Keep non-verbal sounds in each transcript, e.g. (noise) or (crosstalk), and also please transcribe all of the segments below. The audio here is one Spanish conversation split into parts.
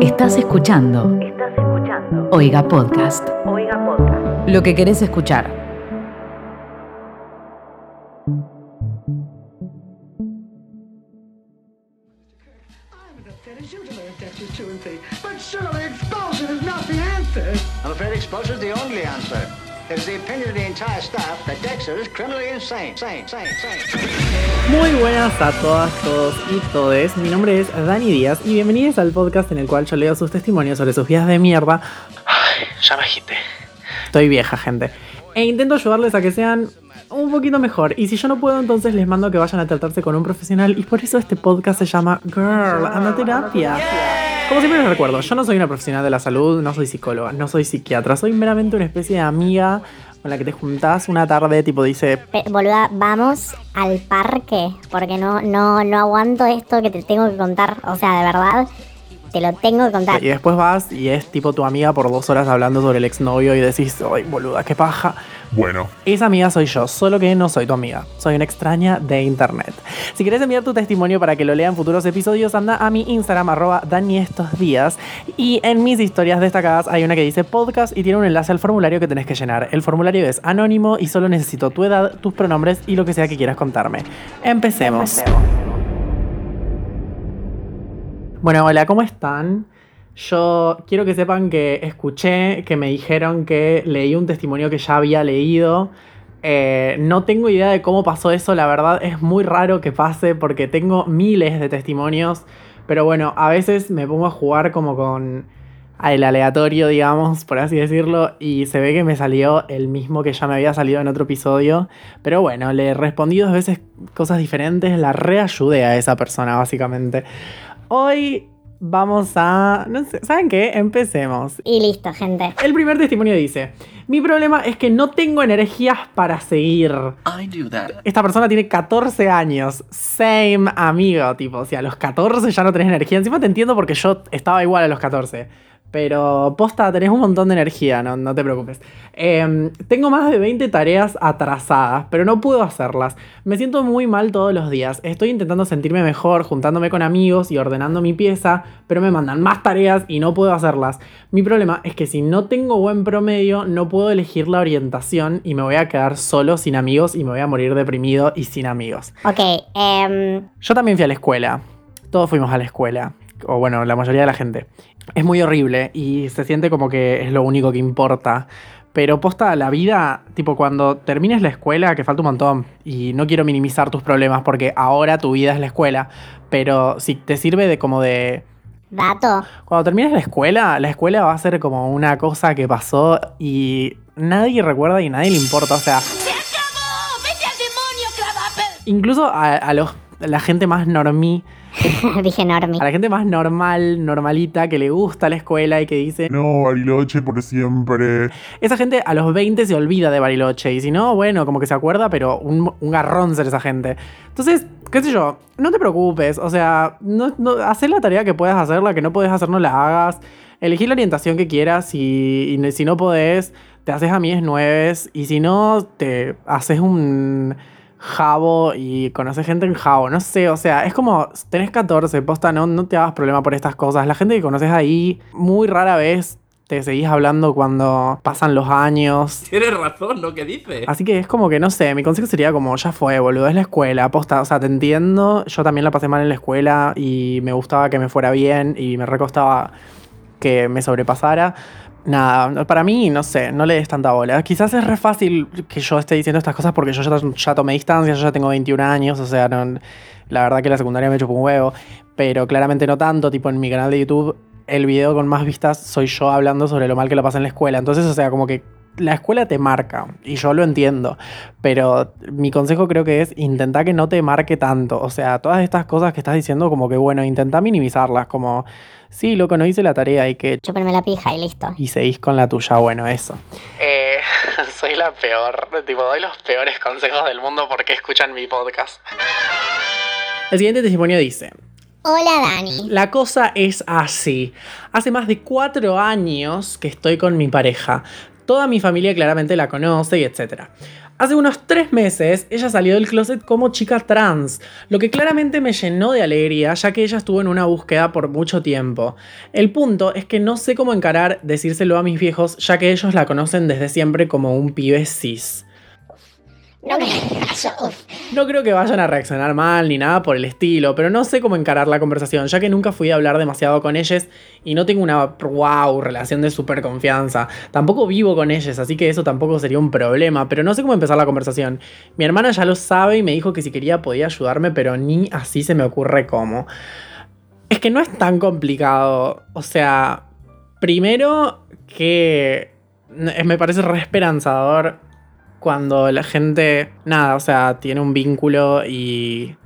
Estás escuchando. Estás escuchando. Oiga Podcast. Oiga Podcast. Lo que querés escuchar. I'm as upset as you to learn Texas 2 and 3. But surely expulsion is not the answer. I'm afraid expulsion is the only answer. It is the opinion of the entire staff that Muy buenas a todas, todos y todes. Mi nombre es Dani Díaz y bienvenidos al podcast en el cual yo leo sus testimonios sobre sus vidas de mierda. Ay, ya me agité. Estoy vieja, gente. E intento ayudarles a que sean un poquito mejor. Y si yo no puedo, entonces les mando que vayan a tratarse con un profesional. Y por eso este podcast se llama Girl, anda terapia. Como siempre les recuerdo, yo no soy una profesional de la salud, no soy psicóloga, no soy psiquiatra, soy meramente una especie de amiga con la que te juntás una tarde, tipo dice, Pe- boluda, vamos al parque, porque no, no, no aguanto esto que te tengo que contar. O sea, de verdad, te lo tengo que contar. Y después vas y es tipo tu amiga por dos horas hablando sobre el exnovio y decís, ay, boluda, qué paja. Bueno, Esa amiga soy yo, solo que no soy tu amiga. Soy una extraña de internet. Si quieres enviar tu testimonio para que lo lea en futuros episodios, anda a mi Instagram, arroba Dani estos días. Y en mis historias destacadas hay una que dice podcast y tiene un enlace al formulario que tenés que llenar. El formulario es anónimo y solo necesito tu edad, tus pronombres y lo que sea que quieras contarme. Empecemos. Bueno, hola, ¿cómo están? Yo quiero que sepan que escuché que me dijeron que leí un testimonio que ya había leído. Eh, no tengo idea de cómo pasó eso, la verdad es muy raro que pase porque tengo miles de testimonios. Pero bueno, a veces me pongo a jugar como con el aleatorio, digamos, por así decirlo, y se ve que me salió el mismo que ya me había salido en otro episodio. Pero bueno, le respondí dos veces cosas diferentes, la reayudé a esa persona, básicamente. Hoy vamos a... No sé, ¿Saben qué? Empecemos. Y listo, gente. El primer testimonio dice, mi problema es que no tengo energías para seguir. Esta persona tiene 14 años, same amigo, tipo, o sea, a los 14 ya no tenés energía. Encima te entiendo porque yo estaba igual a los 14. Pero posta, tenés un montón de energía, no, no te preocupes. Em, tengo más de 20 tareas atrasadas, pero no puedo hacerlas. Me siento muy mal todos los días. Estoy intentando sentirme mejor, juntándome con amigos y ordenando mi pieza, pero me mandan más tareas y no puedo hacerlas. Mi problema es que si no tengo buen promedio, no puedo elegir la orientación y me voy a quedar solo, sin amigos, y me voy a morir deprimido y sin amigos. Ok, em, Yo también fui a la escuela. Todos fuimos a la escuela. O bueno, la mayoría de la gente. Es muy horrible y se siente como que es lo único que importa. Pero posta, la vida, tipo cuando termines la escuela, que falta un montón, y no quiero minimizar tus problemas porque ahora tu vida es la escuela, pero si te sirve de como de... dato. Cuando termines la escuela, la escuela va a ser como una cosa que pasó y nadie recuerda y nadie le importa, o sea... Incluso a, a los, a la gente más normí, (laughs) Dije Normi. a la gente más normal, normalita, que le gusta la escuela y que dice, no, Bariloche por siempre. esa gente a los 20 se olvida de Bariloche. Y si no, bueno, como que se acuerda, pero un, un garrón ser esa gente. Entonces, qué sé yo, no te preocupes. O sea, no, no, haz la tarea que puedas hacer, la que no puedes hacer, no la hagas. Elegí la orientación que quieras y, y si no podés, te haces a es nueves. Y si no, te haces un jabo y conoces gente en jabo. No sé, o sea, es como, tenés 14, posta, no, no te hagas problema por estas cosas. La gente que conoces ahí, muy rara vez te seguís hablando cuando pasan los años. (laughs) Tienes razón lo que dice. Así que es como que, no sé, mi consejo sería como, ya fue, boludo, es la escuela, posta, o sea, te entiendo, yo también la pasé mal en la escuela y me gustaba que me fuera bien y me recostaba que me sobrepasara. Nada, para mí, no sé, no le des tanta bola. Quizás es re fácil que yo esté diciendo estas cosas porque yo ya, tomé distancia, yo ya tengo 21 años, o sea, la verdad que la secundaria me chupó un huevo, pero claramente no tanto, tipo en mi canal de YouTube, el video con más vistas soy yo hablando sobre lo mal que lo pasa en la escuela. Entonces, o sea, como que la escuela te marca y yo lo entiendo, pero mi consejo creo que es intentar que no te marque tanto. O sea, todas estas cosas que estás diciendo, como que bueno, intenta minimizarlas, como, sí, loco, no hice la tarea y que Chúpenme la pija y listo. y seguís con la tuya, bueno, eso. Eh, (laughs) soy la peor, tipo, doy los peores consejos del mundo porque escuchan mi podcast. El siguiente testimonio dice, Hola, Dani. la cosa es así. Hace más de cuatro años que estoy con mi pareja. Toda mi familia claramente la conoce y etc. Hace unos tres meses ella salió del closet como chica trans, lo que claramente me llenó de alegría ya que ella estuvo en una búsqueda por mucho tiempo. El punto es que no sé cómo encarar decírselo a mis viejos ya que ellos la conocen desde siempre como un pibe cis. No caso. No creo que vayan a reaccionar mal ni nada por el estilo, pero no sé cómo encarar la conversación, ya que nunca fui a hablar demasiado con ellos y no tengo una wow relación de super confianza. Tampoco vivo con ellos, así que eso tampoco sería un problema, pero no sé cómo empezar la conversación. Mi hermana ya lo sabe y me dijo que si quería podía ayudarme, pero ni así se me ocurre cómo. Es que no es tan complicado. O sea, primero que me parece re esperanzador cuando la gente, nada, o sea, tiene un vínculo y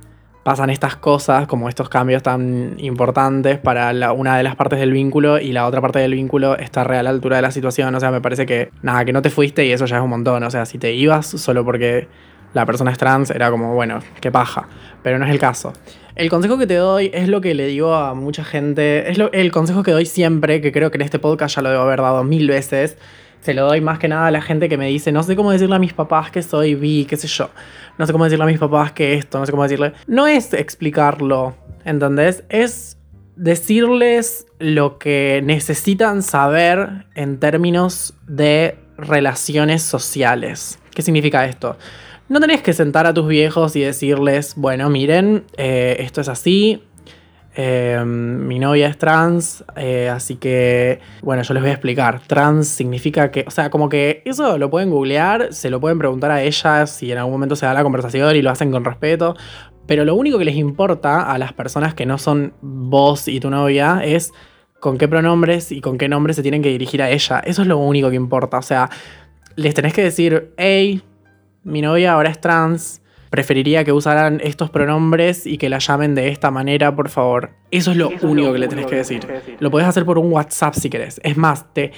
pasan estas cosas, como estos cambios tan importantes para una de las partes del vínculo y la otra parte del vínculo está real a la altura de la situación. O sea, me parece que, nada, que no te fuiste y eso ya es un montón. O sea, si te ibas solo porque la persona es trans, era como, bueno, qué paja. Pero no es el caso. El consejo que te doy es lo que le digo a mucha gente, es el consejo que doy siempre, que creo que en este podcast ya lo debo haber dado mil veces. Se lo doy más que nada a la gente que me dice, no sé cómo decirle a mis papás que soy bi, qué sé yo. No sé cómo decirle a mis papás que esto, no sé cómo decirle. No es explicarlo, ¿entendés? Es decirles lo que necesitan saber en términos de relaciones sociales. ¿Qué significa esto? No tenés que sentar a tus viejos y decirles, bueno, miren, eh, esto es así, eh, mi novia es trans, eh, así que, bueno, yo les voy a explicar. Trans significa que, o sea, como que eso lo pueden googlear, se lo pueden preguntar a ella si en algún momento se da la conversación y lo hacen con respeto. Pero lo único que les importa a las personas que no son vos y tu novia es con qué pronombres y con qué nombres se tienen que dirigir a ella. Eso es lo único que importa. O sea, les tenés que decir, hey, mi novia ahora es trans, preferiría que usaran estos pronombres y que la llamen de esta manera, por favor. Eso es lo único que le tenés que decir. Lo podés hacer por un WhatsApp si querés. Es más, te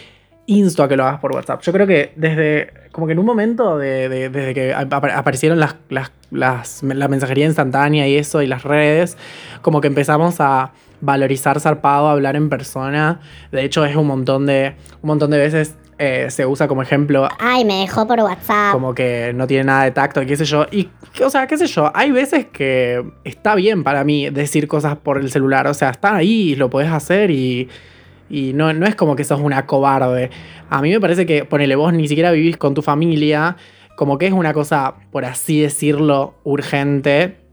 insto a que lo hagas por WhatsApp. Yo creo que desde, como que en un momento, de, de- desde que ap- aparecieron las, las- las- la mensajería instantánea y eso, y las redes, como que empezamos a valorizar zarpado, a hablar en persona. De hecho, es un montón de, un montón de veces eh, se usa como ejemplo Ay, me dejó por WhatsApp. como que no tiene nada de tacto, qué sé yo. Y, o sea, qué sé yo, hay veces que está bien para mí decir cosas por el celular. O sea, está ahí, lo podés hacer y, y no, no es como que sos una cobarde. A mí me parece que, ponele, vos ni siquiera vivís con tu familia, como que es una cosa, por así decirlo, urgente.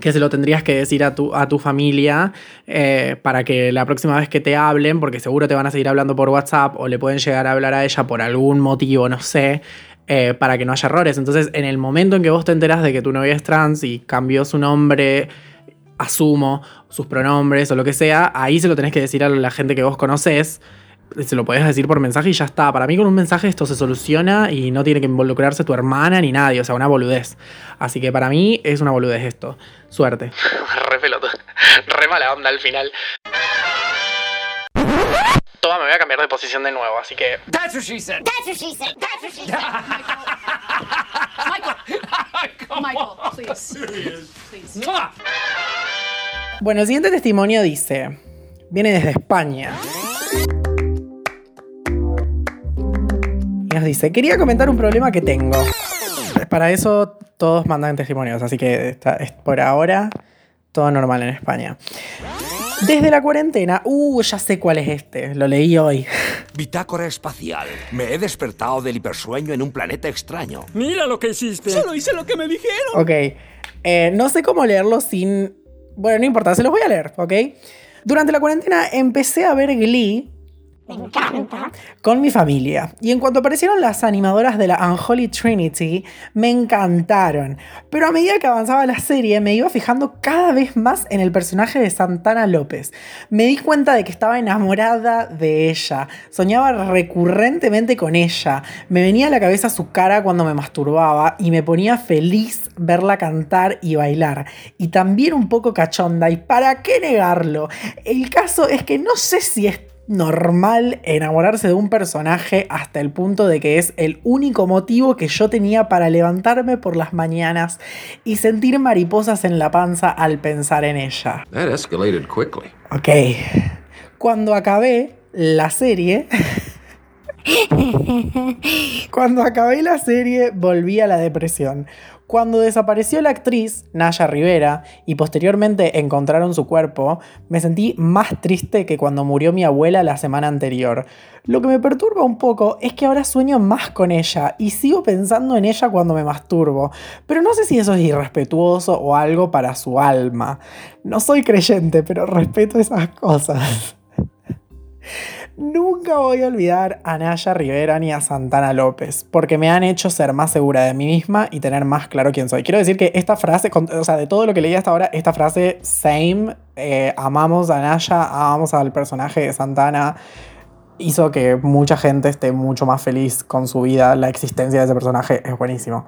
Que se lo tendrías que decir a tu, a tu familia eh, para que la próxima vez que te hablen, porque seguro te van a seguir hablando por WhatsApp o le pueden llegar a hablar a ella por algún motivo, no sé, eh, para que no haya errores. Entonces, en el momento en que vos te enteras de que tu novia es trans y cambió su nombre, asumo, sus pronombres o lo que sea, ahí se lo tenés que decir a la gente que vos conocés. Se lo podés decir por mensaje y ya está. Para mí con un mensaje esto se soluciona y no tiene que involucrarse tu hermana ni nadie. O sea, una boludez. Así que para mí es una boludez esto. Suerte. (laughs) Re peloto. Re mala onda al final. Toma, me voy a cambiar de posición de nuevo, así que... That's what she said. That's what she said. That's what she said. (laughs) Michael, please. Please. Mwah. Bueno, el siguiente testimonio dice, viene desde España. Y nos dice, quería comentar un problema que tengo. Para eso todos mandan testimonios, así que está- es por ahora todo normal en España. Desde la cuarentena, uh, ya sé cuál es este, lo leí hoy. (laughs) Bitácora espacial. Me he despertado del hipersueño en un planeta extraño. Mira lo que hiciste. Solo hice lo que me dijeron. Ok. Eh, no sé cómo leerlo sin. Bueno, no importa, se los voy a leer, ¿ok? Durante la cuarentena empecé a ver Glee. Con mi familia. Y en cuanto aparecieron las animadoras de la Unholy Trinity, me encantaron. Pero a medida que avanzaba la serie, me iba fijando cada vez más en el personaje de Santana López. Me di cuenta de que estaba enamorada de ella. Soñaba recurrentemente con ella. Me venía a la cabeza su cara cuando me masturbaba y me ponía feliz verla cantar y bailar. Y también un poco cachonda. ¿Y para qué negarlo? El caso es que no sé si es normal enamorarse de un personaje hasta el punto de que es el único motivo que yo tenía para levantarme por las mañanas y sentir mariposas en la panza al pensar en ella. That escalated quickly. Ok. Cuando acabé la serie, (laughs) (laughs) Cuando acabé la serie volví a la depresión. Cuando desapareció la actriz, Naya Rivera, y posteriormente encontraron su cuerpo, me sentí más triste que cuando murió mi abuela la semana anterior. Lo que me perturba un poco es que ahora sueño más con ella y sigo pensando en ella cuando me masturbo, pero no sé si eso es irrespetuoso o algo para su alma. No soy creyente, pero respeto esas cosas. Nunca voy a olvidar a Naya Rivera ni a Santana López, porque me han hecho ser más segura de mí misma y tener más claro quién soy. Quiero decir que esta frase, o sea, de todo lo que leí hasta ahora, esta frase, same, eh, amamos a Naya, amamos al personaje de Santana, hizo que mucha gente esté mucho más feliz con su vida. La existencia de ese personaje es buenísimo.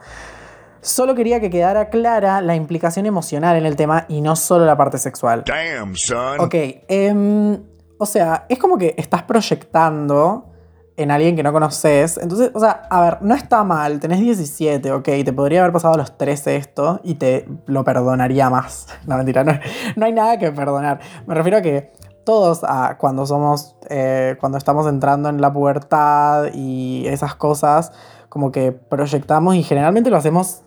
Solo quería que quedara clara la implicación emocional en el tema y no solo la parte sexual. Damn, son. Ok, em, o sea, es como que estás proyectando en alguien que no conoces. Entonces, o sea, a ver, no está mal, tenés 17, ok, te podría haber pasado a los 13 esto y te lo perdonaría más. (laughs) No, mentira, no, no hay nada que perdonar. Me refiero a que todos ah, cuando somos, eh, cuando estamos entrando en la pubertad y esas cosas, como que proyectamos y generalmente lo hacemos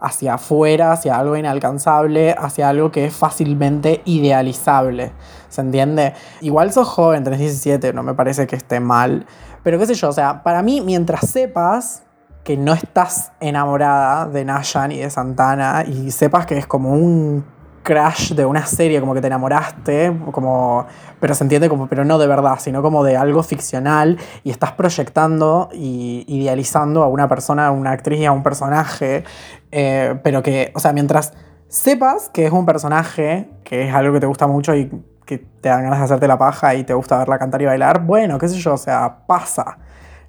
hacia afuera, hacia algo inalcanzable, hacia algo que es fácilmente idealizable. ¿Se entiende? Igual sos joven, tenés 17, no me parece que esté mal. Pero qué sé yo, o sea, para mí, mientras sepas que no estás enamorada de Nayan y de Santana y sepas que es como un crash de una serie, como que te enamoraste, como, pero se entiende como, pero no de verdad, sino como de algo ficcional y estás proyectando y idealizando a una persona, a una actriz y a un personaje, eh, pero que, o sea, mientras sepas que es un personaje, que es algo que te gusta mucho y que te dan ganas de hacerte la paja y te gusta verla cantar y bailar, bueno, qué sé yo, o sea, pasa,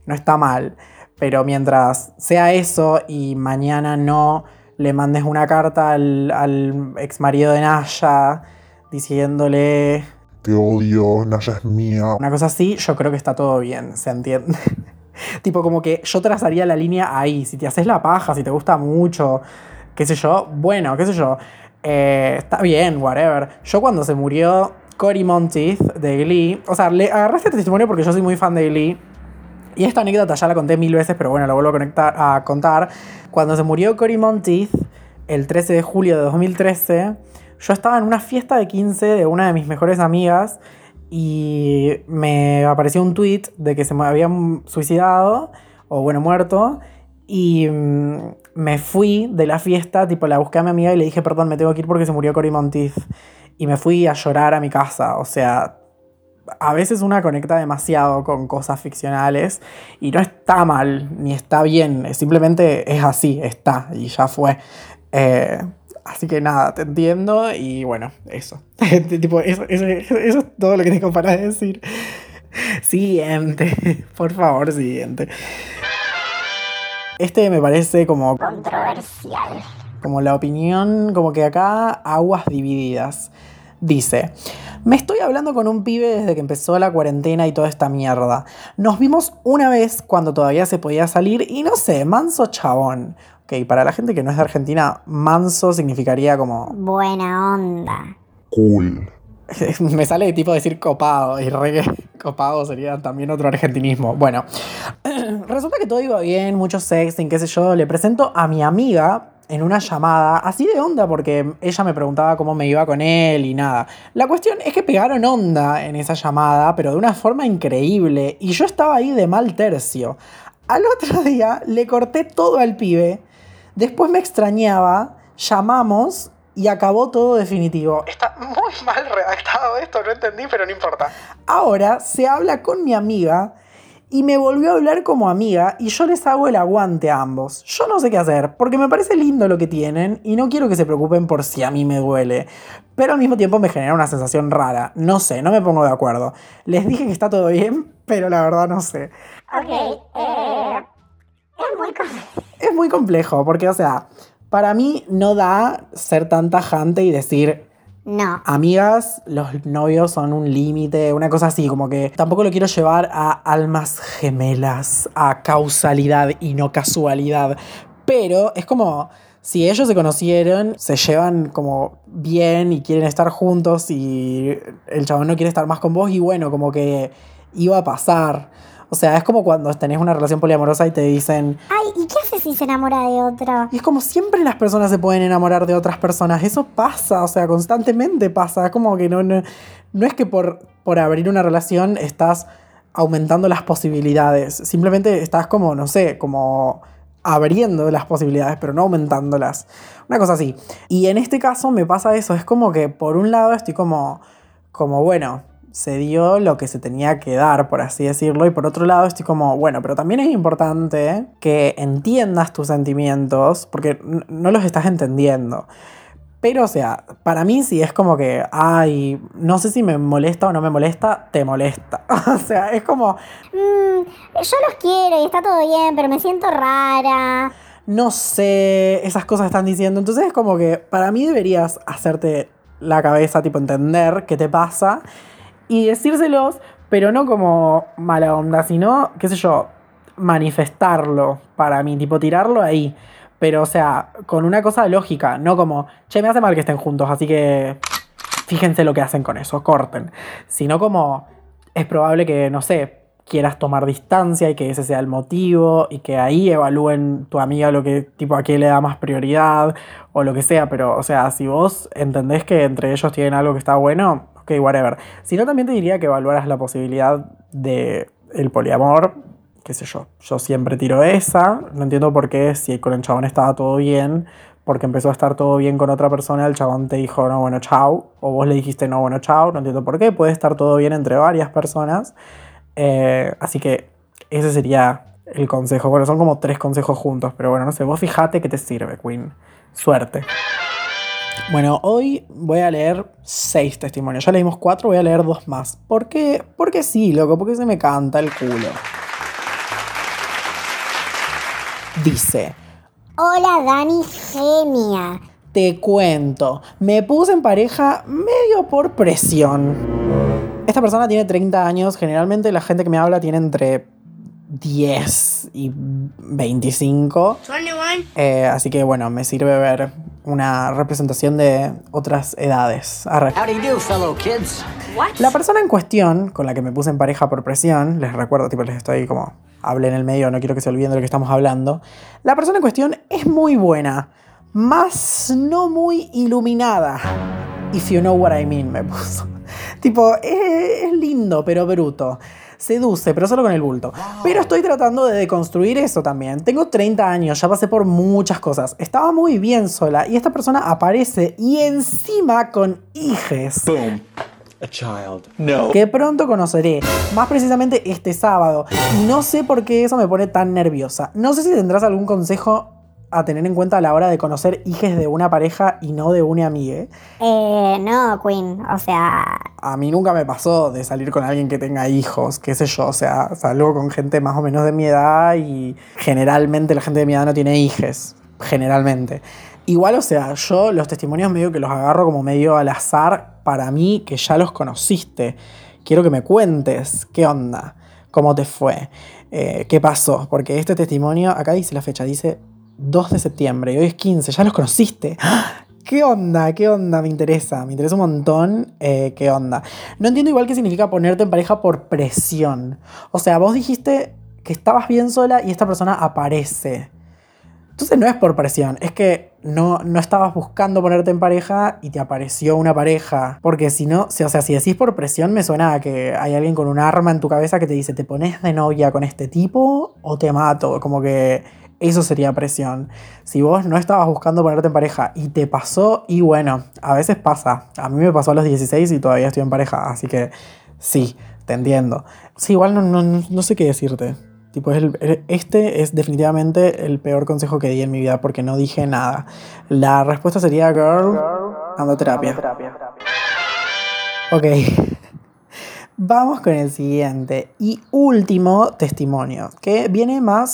no está mal, pero mientras sea eso y mañana no le mandes una carta al, al ex marido de Naya diciéndole Te odio, Naya es mía. una cosa así, yo creo que está todo bien, ¿se entiende? (laughs) tipo como que yo trazaría la línea ahí, si te haces la paja, si te gusta mucho, qué sé yo, bueno, qué sé yo, eh, está bien, whatever. Yo cuando se murió Cory Monteith de Glee, o sea, le agarré este testimonio porque yo soy muy fan de Glee. Y esta anécdota ya la conté mil veces, pero bueno, la vuelvo a, conectar, a contar. Cuando se murió Cory Monteith, el 13 de julio de 2013, yo estaba en una fiesta de 15 de una de mis mejores amigas y me apareció un tweet de que se me habían suicidado, o bueno, muerto, y mm, me fui de la fiesta, tipo la busqué a mi amiga y le dije, perdón, me tengo que ir porque se murió Cory Monteith. Y me fui a llorar a mi casa, o sea, a veces una conecta demasiado con cosas ficcionales y no está mal ni está bien, simplemente es así, está y ya fue. Eh, así que nada, te entiendo y bueno, eso. (laughs) tipo, eso, eso- eso es todo lo que tengo para decir. Siguiente, (laughs) por favor, siguiente. Este me parece como Controversial. como la opinión, como que acá aguas divididas. Dice, me estoy hablando con un pibe desde que empezó la cuarentena y toda esta mierda. Nos vimos una vez cuando todavía se podía salir y no sé, manso chabón. Ok, para la gente que no es de Argentina, manso significaría como... Buena onda. Cool. (laughs) Me sale tipo decir copado y re copado sería también otro argentinismo. Bueno, (clears throat) resulta que todo iba bien, mucho sexting, qué sé yo. Le presento a mi amiga en una llamada, así de onda, porque ella me preguntaba cómo me iba con él y nada. La cuestión es que pegaron onda en esa llamada, pero de una forma increíble, y yo estaba ahí de mal tercio. Al otro (laughs) día le corté todo al pibe, después me extrañaba, llamamos y acabó todo definitivo. Está muy mal redactado esto, no entendí, pero no importa. Ahora se habla con mi amiga y me volvió a hablar como amiga y yo les hago el aguante a ambos. Yo no sé qué hacer, porque me parece lindo lo que tienen y no quiero que se preocupen por si a mí me duele. Pero al mismo tiempo me genera una sensación rara. No sé, no me pongo de acuerdo. Les dije que está todo bien, pero la verdad no sé. Ok, eh, es muy complicado. Es muy complejo, porque o sea, para mí no da ser tan tajante y decir, No. amigas, los novios son un límite, una cosa así, como que tampoco lo quiero llevar a almas gemelas, a causalidad y no casualidad, pero es como si ellos se conocieron, se llevan como bien y quieren estar juntos y el chabón no quiere estar más con vos y bueno, como que iba a pasar. O sea, es como cuando tenés una relación poliamorosa y te dicen, Ay, ¿y qué si se enamora de otro? y es como siempre las personas se pueden enamorar de otras personas. Eso pasa, o sea, constantemente pasa. Es como que no, no, no es que por, por abrir una relación estás aumentando las posibilidades. Simplemente estás como, no sé, como abriendo las posibilidades, pero no aumentándolas. Una cosa así. Y en este caso me pasa eso. Es como que por un lado estoy como, como bueno, se dio lo que se tenía que dar, por así decirlo. Y por otro lado estoy como, bueno, pero también es importante que entiendas tus sentimientos, porque no los estás entendiendo. Pero, o sea, para mí sí es como que, ay, no sé si me molesta o no me molesta, te molesta. (laughs) o sea, es como, Mm, yo los quiero y está todo bien, pero me siento rara. no sé, esas cosas están diciendo. Entonces es como que para mí deberías hacerte la cabeza, tipo entender qué te pasa y decírselos, pero no como mala onda, sino, qué sé yo, manifestarlo para mí, tipo tirarlo ahí. Pero, o sea, con una cosa lógica, no como, che, me hace mal que estén juntos, así que fíjense lo que hacen con eso, corten. Sino como, es probable que, no sé, quieras tomar distancia y que ese sea el motivo y que ahí evalúen tu amiga lo que, tipo, a qué le da más prioridad o lo que sea. Pero, o sea, si vos entendés que entre ellos tienen algo que está bueno, ok, whatever. Si no, también te diría que evaluaras la posibilidad de el poliamor, qué sé yo. Yo siempre tiro esa. No entiendo por qué, si con el chabón estaba todo bien, porque empezó a estar todo bien con otra persona, el chabón te dijo, no, bueno, chao. O vos le dijiste, no, bueno, chao. No entiendo por qué. Puede estar todo bien entre varias personas. Eh, así que ese sería el consejo. Bueno, son como tres consejos juntos, pero bueno, no sé, vos fijate que te sirve, Queen. Suerte. Bueno, hoy voy a leer seis testimonios. Ya leímos cuatro, voy a leer dos más. ¿Por qué? Porque sí, loco, porque se me canta el culo. Dice, Hola, Dani, genia. te cuento, me puse en pareja medio por presión. Esta persona tiene 30 años, generalmente la gente que me habla tiene entre 10 y 25. Eh, así que bueno, me sirve ver una representación de otras edades. Arre. How do you do, fellow kids? La persona en cuestión, con la que me puse en pareja por presión, les recuerdo, tipo, les estoy como, hablé en el medio, no quiero que se olviden de lo que estamos hablando. La persona en cuestión es muy buena, más no muy iluminada. If you know what I mean, me puso. (laughs) tipo, es, es lindo, pero bruto. Seduce, pero solo con el bulto. Pero estoy tratando de deconstruir eso también. Tengo 30 años, ya pasé por muchas cosas. Estaba muy bien sola y esta persona aparece y encima con hijes A child. No. que pronto conoceré, más precisamente este sábado. Y no sé por qué eso me pone tan nerviosa. No sé si tendrás algún consejo a tener en cuenta a la hora de conocer hijes de una pareja y no de una amiga. Eh, no, Queen. O sea, A mí nunca me pasó de salir con alguien que tenga hijos, qué sé yo, o sea, salgo con gente más o menos de mi edad y generalmente la gente de mi edad no tiene hijes, generalmente. Igual, o sea, yo los testimonios medio que los agarro como medio al azar para mí, que ya los conociste. Quiero que me cuentes qué onda, cómo te fue, eh, qué pasó, porque este testimonio, acá dice la fecha, dice 2 de septiembre y hoy es 15, ya los conociste. ¡Ah! ¿Qué onda? ¿Qué onda? Me interesa, me interesa un montón. eh, ¿Qué onda? No entiendo igual qué significa ponerte en pareja por presión. O sea, vos dijiste que estabas bien sola y esta persona aparece. Entonces no es por presión, es que no, no estabas buscando ponerte en pareja y te apareció una pareja. Porque si no, si- o sea, si decís por presión, me suena a que hay alguien con un arma en tu cabeza que te dice, ¿te pones de novia con este tipo o te mato? Como que eso sería presión. Si vos no estabas buscando ponerte en pareja y te pasó, y bueno, a veces pasa. A mí me pasó a los 16 y todavía estoy en pareja, así que sí, te entiendo. Sí, igual no, no, no sé qué decirte. Tipo, este es definitivamente el peor consejo que di en mi vida porque no dije nada. La respuesta sería, girl, ando terapia. Ok. (laughs) Vamos con el siguiente y último testimonio, que viene más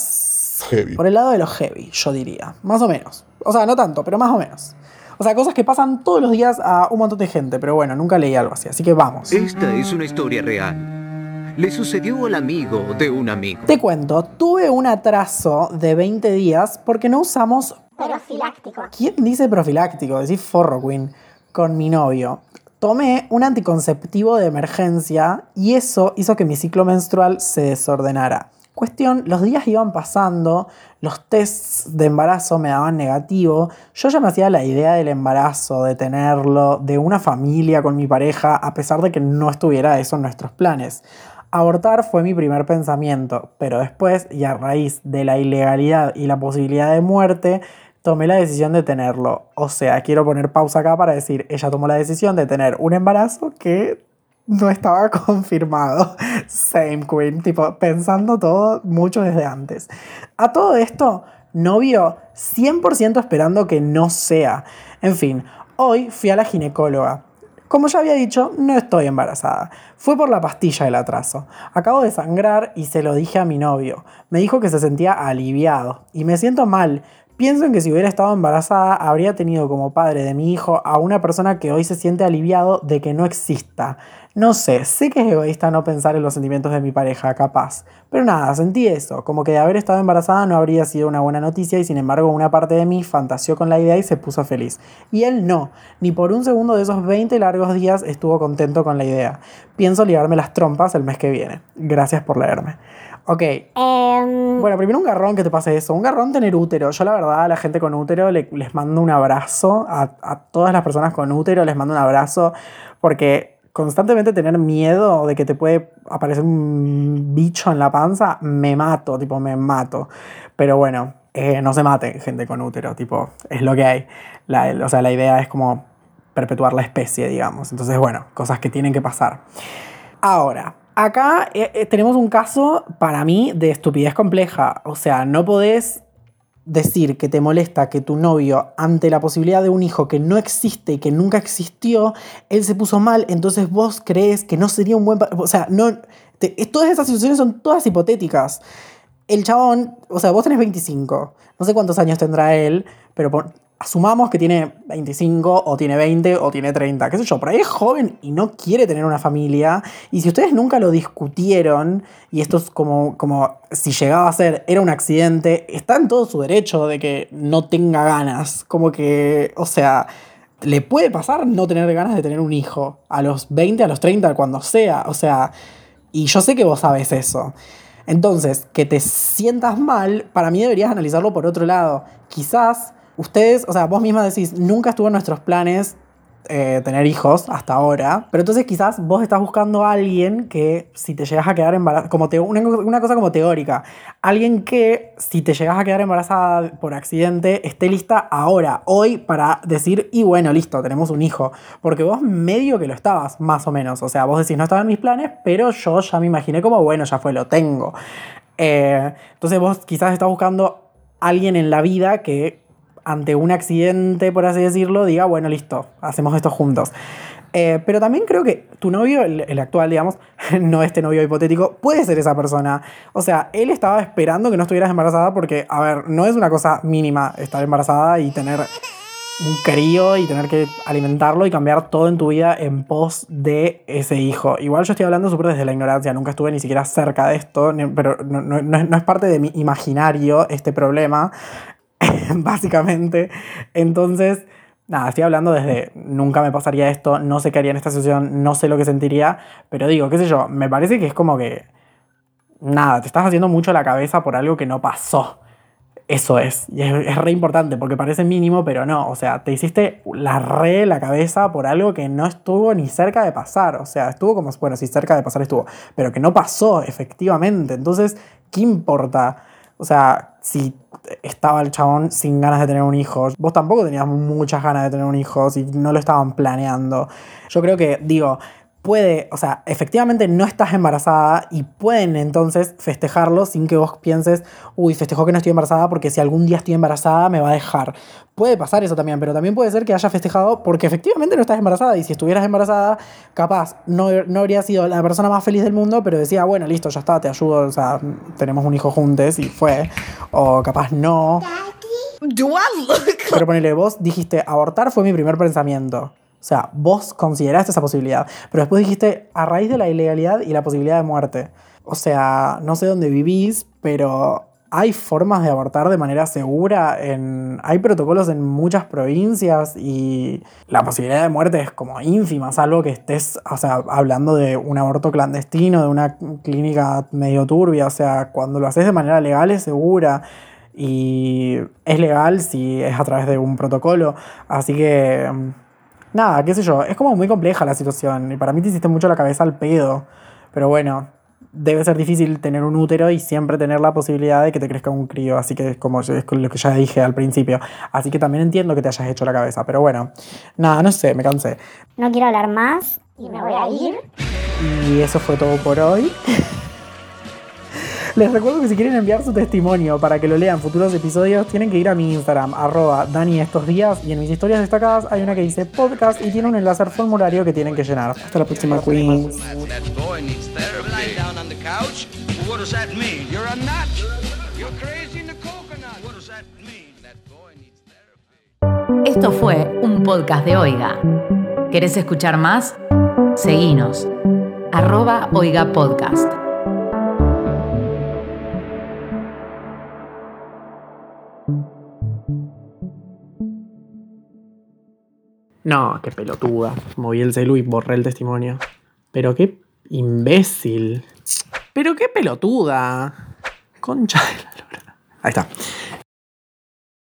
Heavy. por el lado de los heavy, yo diría. Más o menos. O sea, no tanto, pero más o menos. O sea, cosas que pasan todos los días a un montón de gente, pero bueno, nunca leí algo así, así que vamos. Esta es una historia real. Le sucedió al amigo de un amigo. Te cuento, tuve un atraso de 20 días porque no usamos... profiláctico. ¿Quién dice profiláctico? Decís forro, Queen. Con mi novio. tomé un anticonceptivo de emergencia y eso hizo que mi ciclo menstrual se desordenara. Cuestión, los días iban pasando, los tests de embarazo me daban negativo, yo ya me hacía la idea del embarazo, de tenerlo, de una familia con mi pareja, a pesar de que no estuviera eso en nuestros planes. Abortar fue mi primer pensamiento, pero después, y a raíz de la ilegalidad y la posibilidad de muerte, tomé la decisión de tenerlo. O sea, quiero poner pausa acá para decir, ella tomó la decisión de tener un embarazo que no estaba (laughs) confirmado. Same Queen, tipo, pensando todo mucho desde antes. A todo esto, novio 100% esperando que no sea. En fin, hoy fui a la ginecóloga. Como ya había dicho, no estoy embarazada. Fue por la pastilla del atraso. Acabo de sangrar y se lo dije a mi novio. Me dijo que se sentía aliviado. Y me siento mal. Pienso en que si hubiera estado embarazada habría tenido como padre de mi hijo a una persona que hoy se siente aliviado de que no exista. No sé, sé que es egoísta no pensar en los sentimientos de mi pareja, capaz. Pero nada, sentí eso, como que de haber estado embarazada no habría sido una buena noticia y sin embargo una parte de mí fantaseó con la idea y se puso feliz. Y él no, ni por un segundo de esos 20 largos días estuvo contento con la idea. Pienso liarme las trompas el mes que viene. Gracias por leerme. Ok. Em, Bueno, primero un garrón que te pase eso. Un garrón tener útero. Yo la verdad a la gente con útero le- les mando un abrazo. A, a todas las personas con útero les mando un abrazo. Porque constantemente tener miedo de que te puede aparecer un bicho en la panza, me mato, tipo, me mato. Pero bueno, eh, no se maten gente con útero, tipo, es lo que hay. La- o sea, la idea es como perpetuar la especie, digamos. Entonces, bueno, cosas que tienen que pasar. Ahora, acá eh, eh, tenemos un caso para mí de estupidez compleja. O sea, no podés decir que te molesta que tu novio, ante la posibilidad de un hijo que no existe y que nunca existió, él se puso mal, entonces vos crees que no sería un buen... O sea, no... te- todas esas situaciones son todas hipotéticas. El chabón, o sea, vos tenés 25, no sé cuántos años tendrá él, pero pon- asumamos que tiene 25 o tiene 20 o tiene 30, qué sé yo, por ahí es joven y no quiere tener una familia. Y si ustedes nunca lo discutieron, y esto es como, como si llegaba a ser, era un accidente, está en todo su derecho de que no tenga ganas. Como que, o sea, le puede pasar no tener ganas de tener un hijo a los 20, a los 30, cuando sea. O sea, y yo sé que vos sabes eso. Entonces, que te sientas mal, para mí deberías analizarlo por otro lado. Quizás ustedes, o sea, vos misma decís, nunca estuvo en nuestros planes eh, tener hijos hasta ahora, pero entonces quizás vos estás buscando a alguien que si te llegas a quedar embarazada, como te- una, una cosa como teórica, alguien que si te llegas a quedar embarazada por accidente esté lista ahora, hoy, para decir, y bueno, listo, tenemos un hijo, porque vos medio que lo estabas, más o menos, o sea, vos decís, no estaba en mis planes, pero yo ya me imaginé como, bueno, ya fue, lo tengo. Eh, entonces vos quizás estás buscando alguien en la vida que ante un accidente, por así decirlo, diga, bueno, listo, hacemos esto juntos. Eh, pero también creo que tu novio, el, el actual, digamos, (laughs) no este novio hipotético, puede ser esa persona. O sea, él estaba esperando que no estuvieras embarazada porque, a ver, no es una cosa mínima estar embarazada y tener un crío y tener que alimentarlo y cambiar todo en tu vida en pos de ese hijo. Igual yo estoy hablando súper desde la ignorancia, nunca estuve ni siquiera cerca de esto, pero no, no- no es parte de mi imaginario este problema, (laughs) básicamente. Entonces, nada, estoy hablando desde nunca me pasaría esto, no sé qué haría en esta situación, no sé lo que sentiría, pero digo, qué sé yo, me parece que es como que, nada, te estás haciendo mucho la cabeza por algo que no pasó. Eso es, y es, es re importante porque parece mínimo, pero no, o sea, te hiciste la re la cabeza por algo que no estuvo ni cerca de pasar, o sea, estuvo como, bueno, sí, cerca de pasar estuvo, pero que no pasó efectivamente, entonces, ¿qué importa? O sea, si estaba el chabón sin ganas de tener un hijo, vos tampoco tenías muchas ganas de tener un hijo, si no lo estaban planeando. Yo creo que, digo, puede, o sea, efectivamente no estás embarazada y pueden entonces festejarlo sin que vos pienses, uy, festejó que no estoy embarazada porque si algún día estoy embarazada me va a dejar. Puede pasar eso también, pero también puede ser que haya festejado porque efectivamente no estás embarazada y si estuvieras embarazada, capaz no, no habría sido la persona más feliz del mundo, pero decía, bueno, listo, ya está, te ayudo, o sea, tenemos un hijo juntos y fue, o capaz no. Do I look Pero ponele, vos dijiste, abortar fue mi primer pensamiento. O sea, vos consideraste esa posibilidad. Pero después dijiste, a raíz de la ilegalidad y la posibilidad de muerte. O sea, no sé dónde vivís, pero hay formas de abortar de manera segura, en, hay protocolos en muchas provincias y la posibilidad de muerte es como ínfima, salvo que estés o sea, hablando de un aborto clandestino, de una clínica medio turbia, o sea, cuando lo haces de manera legal es segura y es legal si es a través de un protocolo, así que nada, qué sé yo, es como muy compleja la situación y para mí te hiciste mucho la cabeza al pedo, pero bueno, debe ser difícil tener un útero y siempre tener la posibilidad de que te crezca un crío. Así que es como es lo que ya dije al principio. Así que también entiendo que te hayas hecho la cabeza. Pero bueno, nada, no sé, me cansé. No quiero hablar más y me voy a ir. Y eso fue todo por hoy. Les recuerdo que si quieren enviar su testimonio para que lo lean en futuros episodios, tienen que ir a mi Instagram, arroba Dani estos días, y en mis historias destacadas hay una que dice podcast y tiene un enlace al formulario que tienen que llenar. Hasta la próxima, Queens. Esto fue un podcast de Oiga. ¿Querés escuchar más? Seguinos. Arroba Oiga Podcast. No, qué pelotuda. Moví el celu y borré el testimonio. Pero qué imbécil. Pero qué pelotuda. Concha de la lora. Ahí está.